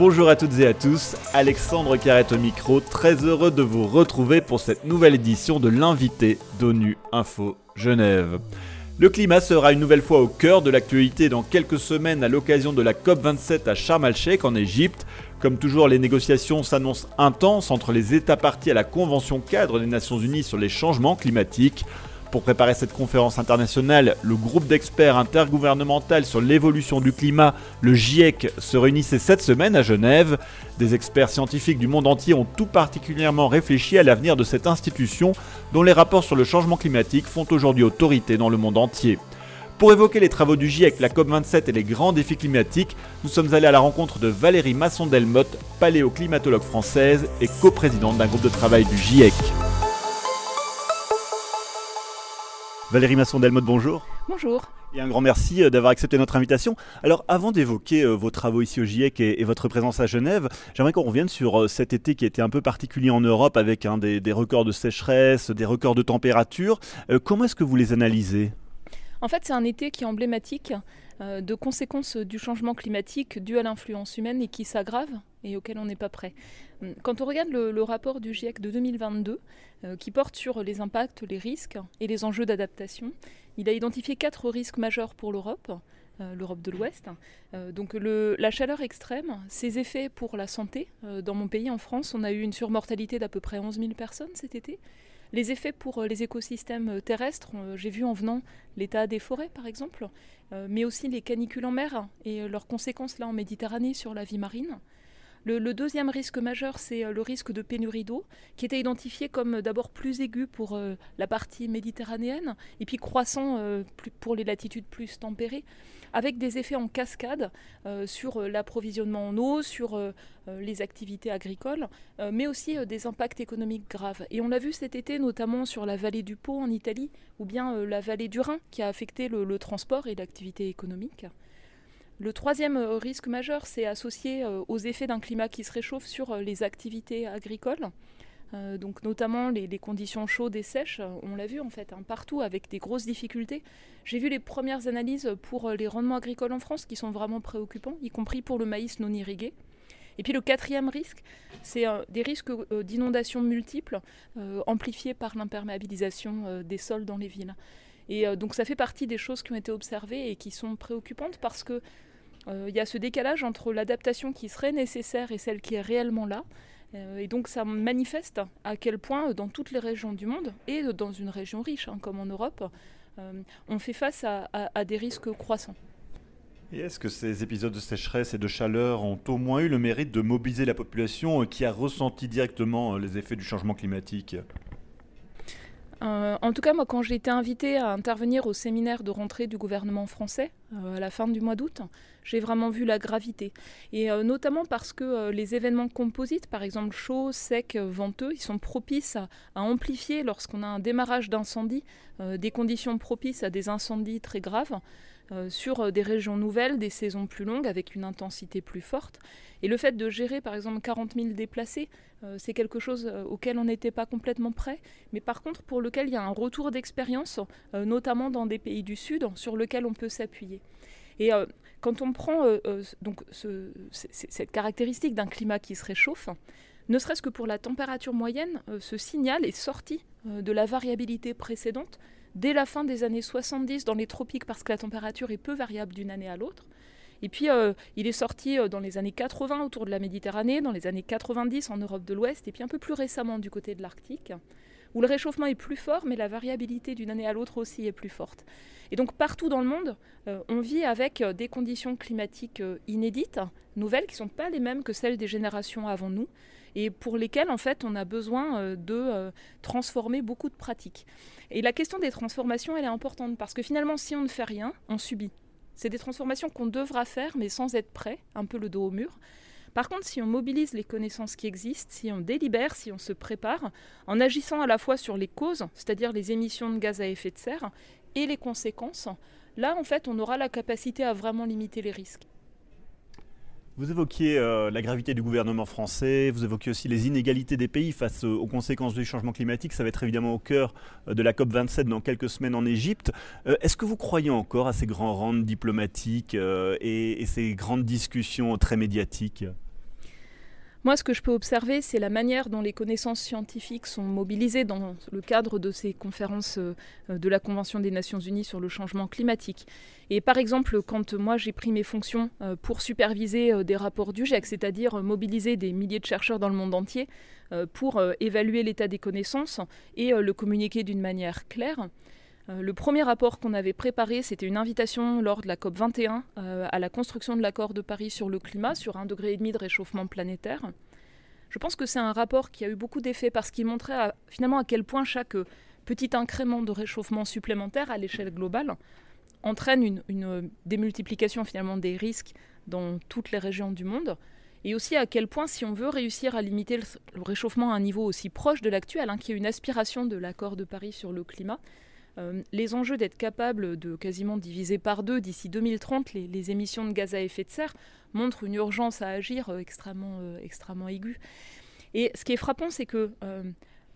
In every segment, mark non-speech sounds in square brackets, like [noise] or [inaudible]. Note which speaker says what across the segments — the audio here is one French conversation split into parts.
Speaker 1: Bonjour à toutes et à tous, Alexandre Carrette au micro, très heureux de vous retrouver pour cette nouvelle édition de l'invité d'ONU Info Genève. Le climat sera une nouvelle fois au cœur de l'actualité dans quelques semaines à l'occasion de la COP27 à Sharm el-Sheikh en Égypte. Comme toujours, les négociations s'annoncent intenses entre les États partis à la Convention cadre des Nations Unies sur les changements climatiques. Pour préparer cette conférence internationale, le groupe d'experts intergouvernemental sur l'évolution du climat, le GIEC, se réunissait cette semaine à Genève. Des experts scientifiques du monde entier ont tout particulièrement réfléchi à l'avenir de cette institution dont les rapports sur le changement climatique font aujourd'hui autorité dans le monde entier. Pour évoquer les travaux du GIEC, la COP27 et les grands défis climatiques, nous sommes allés à la rencontre de Valérie Masson-Delmotte, paléoclimatologue française et coprésidente d'un groupe de travail du GIEC. Valérie Masson-Delmotte, bonjour.
Speaker 2: Bonjour.
Speaker 1: Et un grand merci euh, d'avoir accepté notre invitation. Alors, avant d'évoquer euh, vos travaux ici au GIEC et, votre présence à Genève, j'aimerais qu'on revienne sur euh, cet été qui était un peu particulier en Europe avec hein, des, records de sécheresse, des records de température. comment est-ce que vous les analysez?
Speaker 2: En fait, c'est un été qui est emblématique de conséquences du changement climatique dû à l'influence humaine et qui s'aggrave et auquel on n'est pas prêt. Hum, quand on regarde le, rapport du GIEC de 2022, euh, qui porte sur les impacts, les risques et les enjeux d'adaptation, il a identifié quatre risques majeurs pour l'Europe. Euh, l'Europe de l'Ouest. Euh, donc la chaleur extrême, ses effets pour la santé. dans mon pays, en France, on a eu une surmortalité d'à peu près 11 000 personnes cet été. Les effets pour les écosystèmes terrestres, j'ai vu en venant l'état des forêts par exemple, mais aussi les canicules en mer et leurs conséquences là en Méditerranée sur la vie marine. Le, deuxième risque majeur, c'est euh, le risque de pénurie d'eau, qui était identifié comme euh, d'abord plus aigu pour euh, la partie méditerranéenne, et puis croissant pour les latitudes plus tempérées, avec des effets en cascade sur l'approvisionnement en eau, sur les activités agricoles, mais aussi des impacts économiques graves. Et on l'a vu cet été, notamment sur la vallée du Pô en Italie, ou bien la vallée du Rhin, qui a affecté le transport et l'activité économique. Le troisième euh, risque majeur, c'est associé euh, aux effets d'un climat qui se réchauffe sur euh, les activités agricoles. donc notamment les, conditions chaudes et sèches, on l'a vu en fait hein, partout avec des grosses difficultés. J'ai vu les premières analyses pour les rendements agricoles en France qui sont vraiment préoccupants, y compris pour le maïs non irrigué. Et puis le quatrième risque, c'est des risques d'inondations multiples amplifiés par l'imperméabilisation des sols dans les villes. Et donc ça fait partie des choses qui ont été observées et qui sont préoccupantes parce que il y a ce décalage entre l'adaptation qui serait nécessaire et celle qui est réellement là. Euh, et donc ça manifeste à quel point dans toutes les régions du monde, et dans une région riche hein, comme en Europe, euh, on fait face à, des risques croissants.
Speaker 1: Et est-ce que ces épisodes de sécheresse et de chaleur ont au moins eu le mérite de mobiliser la population qui a ressenti directement les effets du changement climatique?
Speaker 2: Euh, en tout cas, moi, quand j'ai été invitée à intervenir au séminaire de rentrée du gouvernement français euh, à la fin du mois d'août, j'ai vraiment vu la gravité. Et euh, notamment parce que les événements composites, par exemple chauds, secs, venteux, ils sont propices à, à amplifier lorsqu'on a un démarrage d'incendie, des conditions propices à des incendies très graves. Euh, sur euh, des régions nouvelles, des saisons plus longues, avec une intensité plus forte. Et le fait de gérer par exemple 40 000 déplacés, euh, c'est quelque chose auquel on n'était pas complètement prêt, mais par contre pour lequel il y a un retour d'expérience, notamment dans des pays du Sud, sur lequel on peut s'appuyer. Et quand on prend donc cette caractéristique d'un climat qui se réchauffe, ne serait-ce que pour la température moyenne, ce signal est sorti de la variabilité précédente dès la fin des années 70 dans les tropiques parce que la température est peu variable d'une année à l'autre. Et puis, euh, il est sorti euh, dans les années 80 autour de la Méditerranée, dans les années 90 en Europe de l'Ouest, et puis un peu plus récemment du côté de l'Arctique, où le réchauffement est plus fort, mais la variabilité d'une année à l'autre aussi est plus forte. Et donc, partout dans le monde, euh, on vit avec des conditions climatiques inédites, nouvelles, qui ne sont pas les mêmes que celles des générations avant nous, et pour lesquelles, en fait, on a besoin de transformer beaucoup de pratiques. Et la question des transformations, elle est importante parce que finalement, si on ne fait rien, on subit. C'est des transformations qu'on devra faire, mais sans être prêt, un peu le dos au mur. Par contre, si on mobilise les connaissances qui existent, si on délibère, si on se prépare, en agissant à la fois sur les causes, c'est-à-dire les émissions de gaz à effet de serre, et les conséquences, là, en fait, on aura la capacité à vraiment limiter les risques.
Speaker 1: Vous évoquiez euh, la gravité du gouvernement français, vous évoquiez aussi les inégalités des pays face aux conséquences du changement climatique. Ça va être évidemment au cœur euh, de la COP27 dans quelques semaines en Égypte. Euh, est-ce que vous croyez encore à ces grands rangs diplomatiques et, ces grandes discussions très médiatiques?
Speaker 2: Moi, ce que je peux observer, c'est la manière dont les connaissances scientifiques sont mobilisées dans le cadre de ces conférences euh, de la Convention des Nations Unies sur le changement climatique. Et par exemple, quand moi j'ai pris mes fonctions euh, pour superviser euh, des rapports du GIEC, c'est-à-dire mobiliser des milliers de chercheurs dans le monde entier pour évaluer l'état des connaissances et le communiquer d'une manière claire, le premier rapport qu'on avait préparé, c'était une invitation lors de la COP 21 à la construction de l'accord de Paris sur le climat, sur un degré et demi de réchauffement planétaire. Je pense que c'est un rapport qui a eu beaucoup d'effets parce qu'il montrait finalement à quel point chaque petit incrément de réchauffement supplémentaire à l'échelle globale entraîne une, démultiplication finalement des risques dans toutes les régions du monde. Et aussi à quel point, si on veut réussir à limiter le, réchauffement à un niveau aussi proche de l'actuel, hein, qui est une aspiration de l'accord de Paris sur le climat, euh, les enjeux d'être capable de quasiment diviser par deux d'ici 2030 les, émissions de gaz à effet de serre montrent une urgence à agir euh, extrêmement, euh, extrêmement aiguë. Et ce qui est frappant, c'est que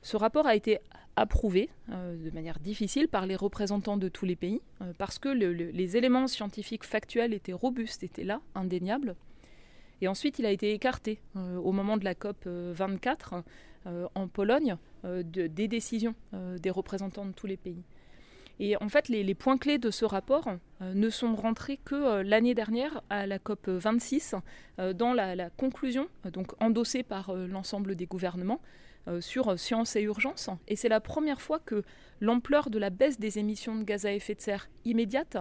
Speaker 2: ce rapport a été approuvé de manière difficile par les représentants de tous les pays, parce que les éléments scientifiques factuels étaient robustes, étaient là, indéniables. Et ensuite, il a été écarté au moment de la COP 24 en Pologne des décisions des représentants de tous les pays. Et en fait, les, points clés de ce rapport euh, ne sont rentrés que euh, l'année dernière à la COP 26, euh, dans la, conclusion, donc endossée par l'ensemble des gouvernements, sur science et urgence. Et c'est la première fois que l'ampleur de la baisse des émissions de gaz à effet de serre immédiate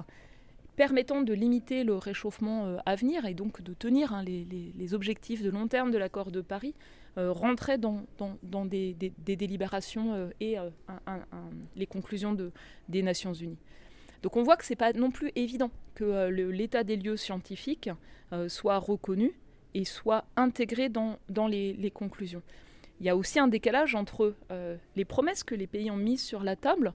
Speaker 2: permettant de limiter le réchauffement à venir et donc de tenir hein, les, objectifs de long terme de l'accord de Paris euh, dans, des, délibérations euh, et euh, les conclusions de, des Nations Unies. Donc on voit que ce n'est pas non plus évident que l'état des lieux scientifiques soit reconnu et soit intégré dans, les, conclusions. Il y a aussi un décalage entre les promesses que les pays ont mises sur la table.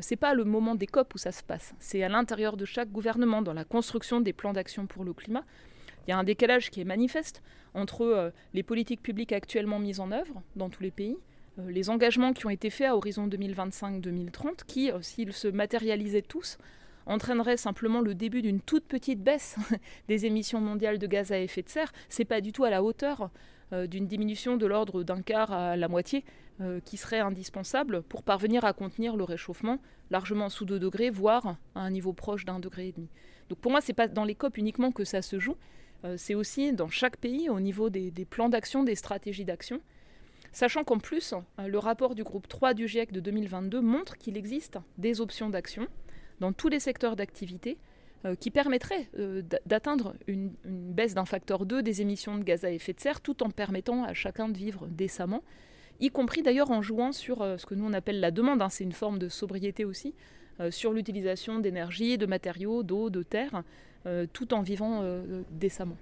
Speaker 2: Ce n'est pas le moment des COP où ça se passe. C'est à l'intérieur de chaque gouvernement, dans la construction des plans d'action pour le climat. Il y a un décalage qui est manifeste entre euh, les politiques publiques actuellement mises en œuvre dans tous les pays, euh, les engagements qui ont été faits à horizon 2025-2030, qui, euh, s'ils se matérialisaient tous, entraîneraient simplement le début d'une toute petite baisse [laughs] des émissions mondiales de gaz à effet de serre. C'est pas du tout à la hauteur d'une diminution de l'ordre d'un quart à la moitié qui serait indispensable pour parvenir à contenir le réchauffement largement sous 2 degrés, voire à un niveau proche d'un degré et demi. Donc pour moi, c'est pas dans les COP uniquement que ça se joue, euh, c'est aussi dans chaque pays au niveau des, plans d'action, des stratégies d'action. Sachant qu'en plus, euh, le rapport du groupe 3 du GIEC de 2022 montre qu'il existe des options d'action dans tous les secteurs d'activité euh, qui permettraient d'atteindre une, baisse d'un facteur 2 des émissions de gaz à effet de serre tout en permettant à chacun de vivre décemment, y compris d'ailleurs en jouant sur ce que nous on appelle la demande, hein, c'est une forme de sobriété aussi, sur l'utilisation d'énergie, de matériaux, d'eau, de terre, euh, tout en vivant euh, décemment.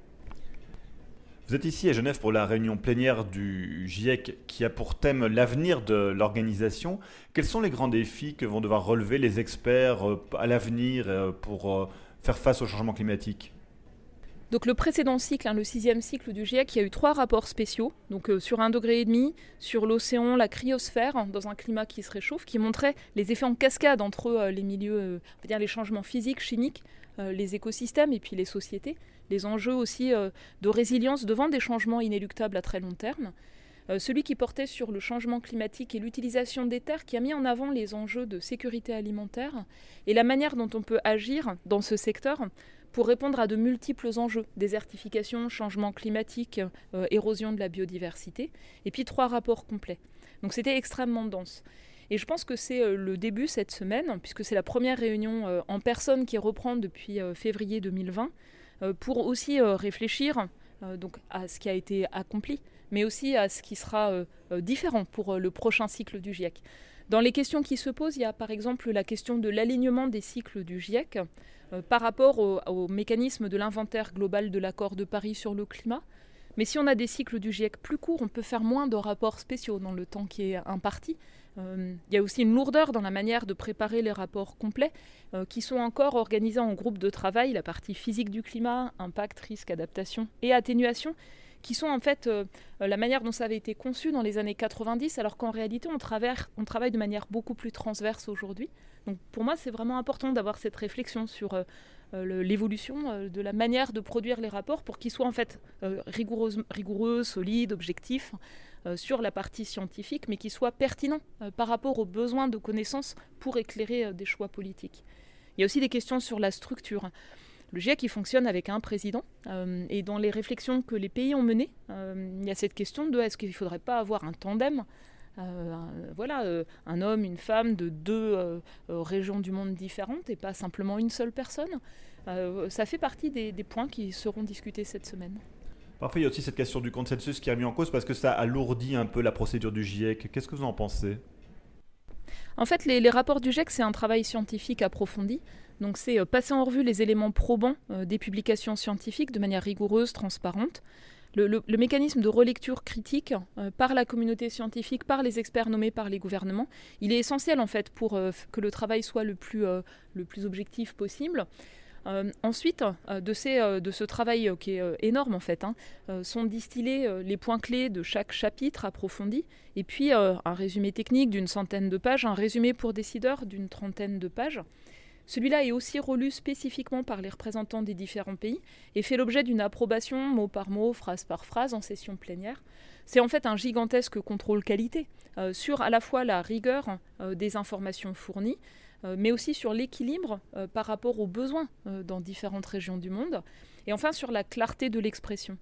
Speaker 1: Vous êtes ici à Genève pour la réunion plénière du GIEC qui a pour thème l'avenir de l'organisation. Quels sont les grands défis que vont devoir relever les experts euh, à l'avenir pour faire face au changement climatique.
Speaker 2: Donc le précédent cycle, hein, le sixième cycle du GIEC, il y a eu trois rapports spéciaux, donc sur un degré et demi, sur l'océan, la cryosphère, dans un climat qui se réchauffe, qui montraient les effets en cascade entre les milieux, va dire les changements physiques, chimiques, euh, les écosystèmes et puis les sociétés, les enjeux aussi euh, de résilience devant des changements inéluctables à très long terme. Euh, celui qui portait sur le changement climatique et l'utilisation des terres, qui a mis en avant les enjeux de sécurité alimentaire et la manière dont on peut agir dans ce secteur pour répondre à de multiples enjeux, désertification, changement climatique, érosion de la biodiversité, et puis trois rapports complets. Donc c'était extrêmement dense. Et je pense que c'est euh, le début cette semaine, puisque c'est la première réunion euh, en personne qui reprend depuis euh, février 2020, pour aussi réfléchir donc à ce qui a été accompli, mais aussi à ce qui sera différent pour le prochain cycle du GIEC. Dans les questions qui se posent, il y a par exemple la question de l'alignement des cycles du GIEC par rapport au mécanisme de l'inventaire global de l'accord de Paris sur le climat, mais si on a des cycles du GIEC plus courts, on peut faire moins de rapports spéciaux dans le temps qui est imparti. Euh, il y a aussi une lourdeur dans la manière de préparer les rapports complets, euh, qui sont encore organisés en groupes de travail, la partie physique du climat, impact, risque, adaptation et atténuation, qui sont en fait euh, la manière dont ça avait été conçu dans les années 90, alors qu'en réalité on, on travaille de manière beaucoup plus transverse aujourd'hui. Donc pour moi, c'est vraiment important d'avoir cette réflexion sur l'évolution de la manière de produire les rapports pour qu'ils soient en fait rigoureux, solides, objectifs sur la partie scientifique, mais qu'ils soient pertinents par rapport aux besoins de connaissances pour éclairer des choix politiques. Il y a aussi des questions sur la structure. Le GIEC il fonctionne avec un président euh, et dans les réflexions que les pays ont menées, euh, il y a cette question de est-ce qu'il ne faudrait pas avoir un tandem euh, voilà, un homme, une femme de deux régions du monde différentes et pas simplement une seule personne. ça fait partie des, points qui seront discutés cette semaine.
Speaker 1: Parfois, il y a aussi cette question du consensus qui a mis en cause parce que ça alourdit un peu la procédure du GIEC. Qu'est-ce que vous en pensez?
Speaker 2: En fait, les, rapports du GIEC, c'est un travail scientifique approfondi. Donc, c'est euh, passer en revue les éléments probants euh, des publications scientifiques de manière rigoureuse, transparente. Le, mécanisme de relecture critique euh, par la communauté scientifique, par les experts nommés par les gouvernements, il est essentiel en fait pour que le travail soit le plus objectif possible. Euh, ensuite, euh, de, euh, de, ce travail qui est énorme en fait, hein, sont distillés les points clés de chaque chapitre approfondi, et puis un résumé technique d'une centaine de pages, un résumé pour décideurs d'une trentaine de pages. Celui-là est aussi relu spécifiquement par les représentants des différents pays et fait l'objet d'une approbation mot par mot, phrase par phrase en session plénière. C'est en fait un gigantesque contrôle qualité sur à la fois la rigueur des informations fournies, mais aussi sur l'équilibre euh, par rapport aux besoins euh, dans différentes régions du monde, et enfin sur la clarté de l'expression.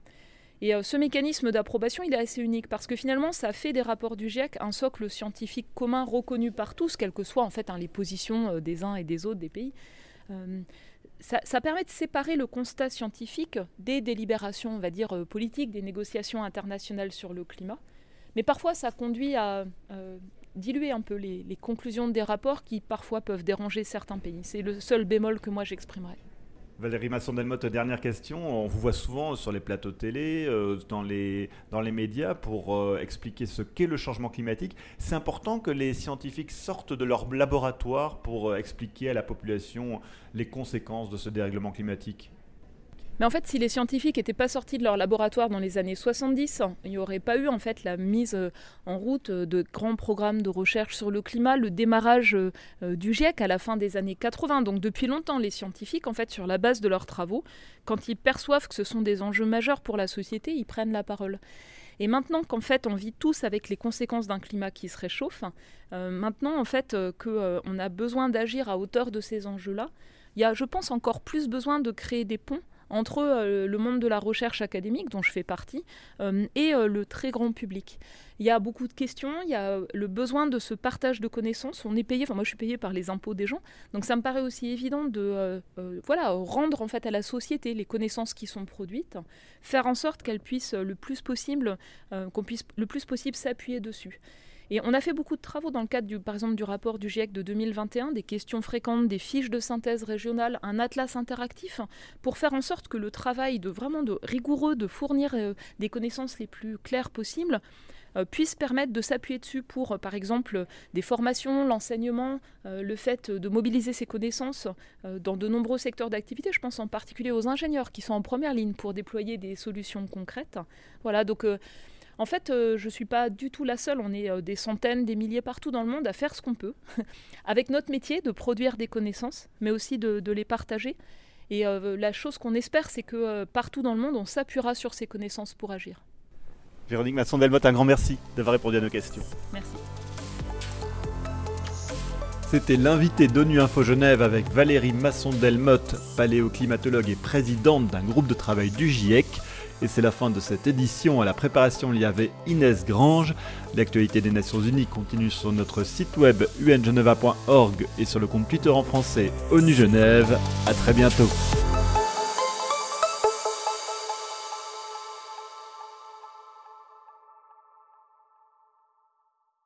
Speaker 2: Et ce mécanisme d'approbation, il est assez unique parce que finalement, ça fait des rapports du GIEC un socle scientifique commun reconnu par tous, quelles que soient en fait hein, les positions des uns et des autres des pays. Ça, permet de séparer le constat scientifique des délibérations, on va dire, politiques, des négociations internationales sur le climat. Mais parfois, ça conduit à diluer un peu les, conclusions des rapports qui parfois peuvent déranger certains pays. C'est le seul bémol que moi j'exprimerai.
Speaker 1: Valérie Masson-Delmotte, dernière question. On vous voit souvent sur les plateaux télé, euh, dans, les, dans les médias pour euh, expliquer ce qu'est le changement climatique. C'est important que les scientifiques sortent de leur laboratoire pour euh, expliquer à la population les conséquences de ce dérèglement climatique?
Speaker 2: Mais en fait, si les scientifiques n'étaient pas sortis de leur laboratoire dans les années 70, il n'y aurait pas eu en fait la mise euh, en route euh, de grands programmes de recherche sur le climat, le démarrage euh, du GIEC à la fin des années 80. Donc depuis longtemps, les scientifiques, en fait, sur la base de leurs travaux, quand ils perçoivent que ce sont des enjeux majeurs pour la société, ils prennent la parole. Et maintenant qu'en fait on vit tous avec les conséquences d'un climat qui se réchauffe, maintenant en fait qu'on a besoin d'agir à hauteur de ces enjeux-là, il y a, je pense, encore plus besoin de créer des ponts entre euh, le monde de la recherche académique, dont je fais partie, euh, et euh, le très grand public. Il y a beaucoup de questions, il y a le besoin de ce partage de connaissances. On est payé, enfin moi je suis payé par les impôts des gens, donc ça me paraît aussi évident de voilà rendre en fait à la société les connaissances qui sont produites, faire en sorte qu'elles puissent le plus possible, qu'on puisse le plus possible s'appuyer dessus. Et on a fait beaucoup de travaux dans le cadre, du, par exemple, du rapport du GIEC de 2021, des questions fréquentes, des fiches de synthèse régionales, un atlas interactif, pour faire en sorte que le travail de vraiment de rigoureux, de fournir euh, des connaissances les plus claires possibles, euh, puisse permettre de s'appuyer dessus pour, euh, par exemple, des formations, l'enseignement, le fait de mobiliser ces connaissances dans de nombreux secteurs d'activité. Je pense en particulier aux ingénieurs qui sont en première ligne pour déployer des solutions concrètes. Voilà, donc en fait, euh, je ne suis pas du tout la seule. On est euh, des centaines, des milliers partout dans le monde à faire ce qu'on peut, [laughs] avec notre métier de produire des connaissances, mais aussi de, les partager. Et euh, la chose qu'on espère, c'est que partout dans le monde, on s'appuiera sur ces connaissances pour agir.
Speaker 1: Véronique Masson-Delmotte, un grand merci d'avoir répondu à nos questions.
Speaker 2: Merci.
Speaker 1: C'était l'invité d'ONU Info Genève avec Valérie Masson-Delmotte, paléoclimatologue et présidente d'un groupe de travail du GIEC. Et c'est la fin de cette édition. À la préparation, il y avait Inès Grange. L'actualité des Nations Unies continue sur notre site web ungeneva.org et sur le compte Twitter en français ONU Genève. A très bientôt.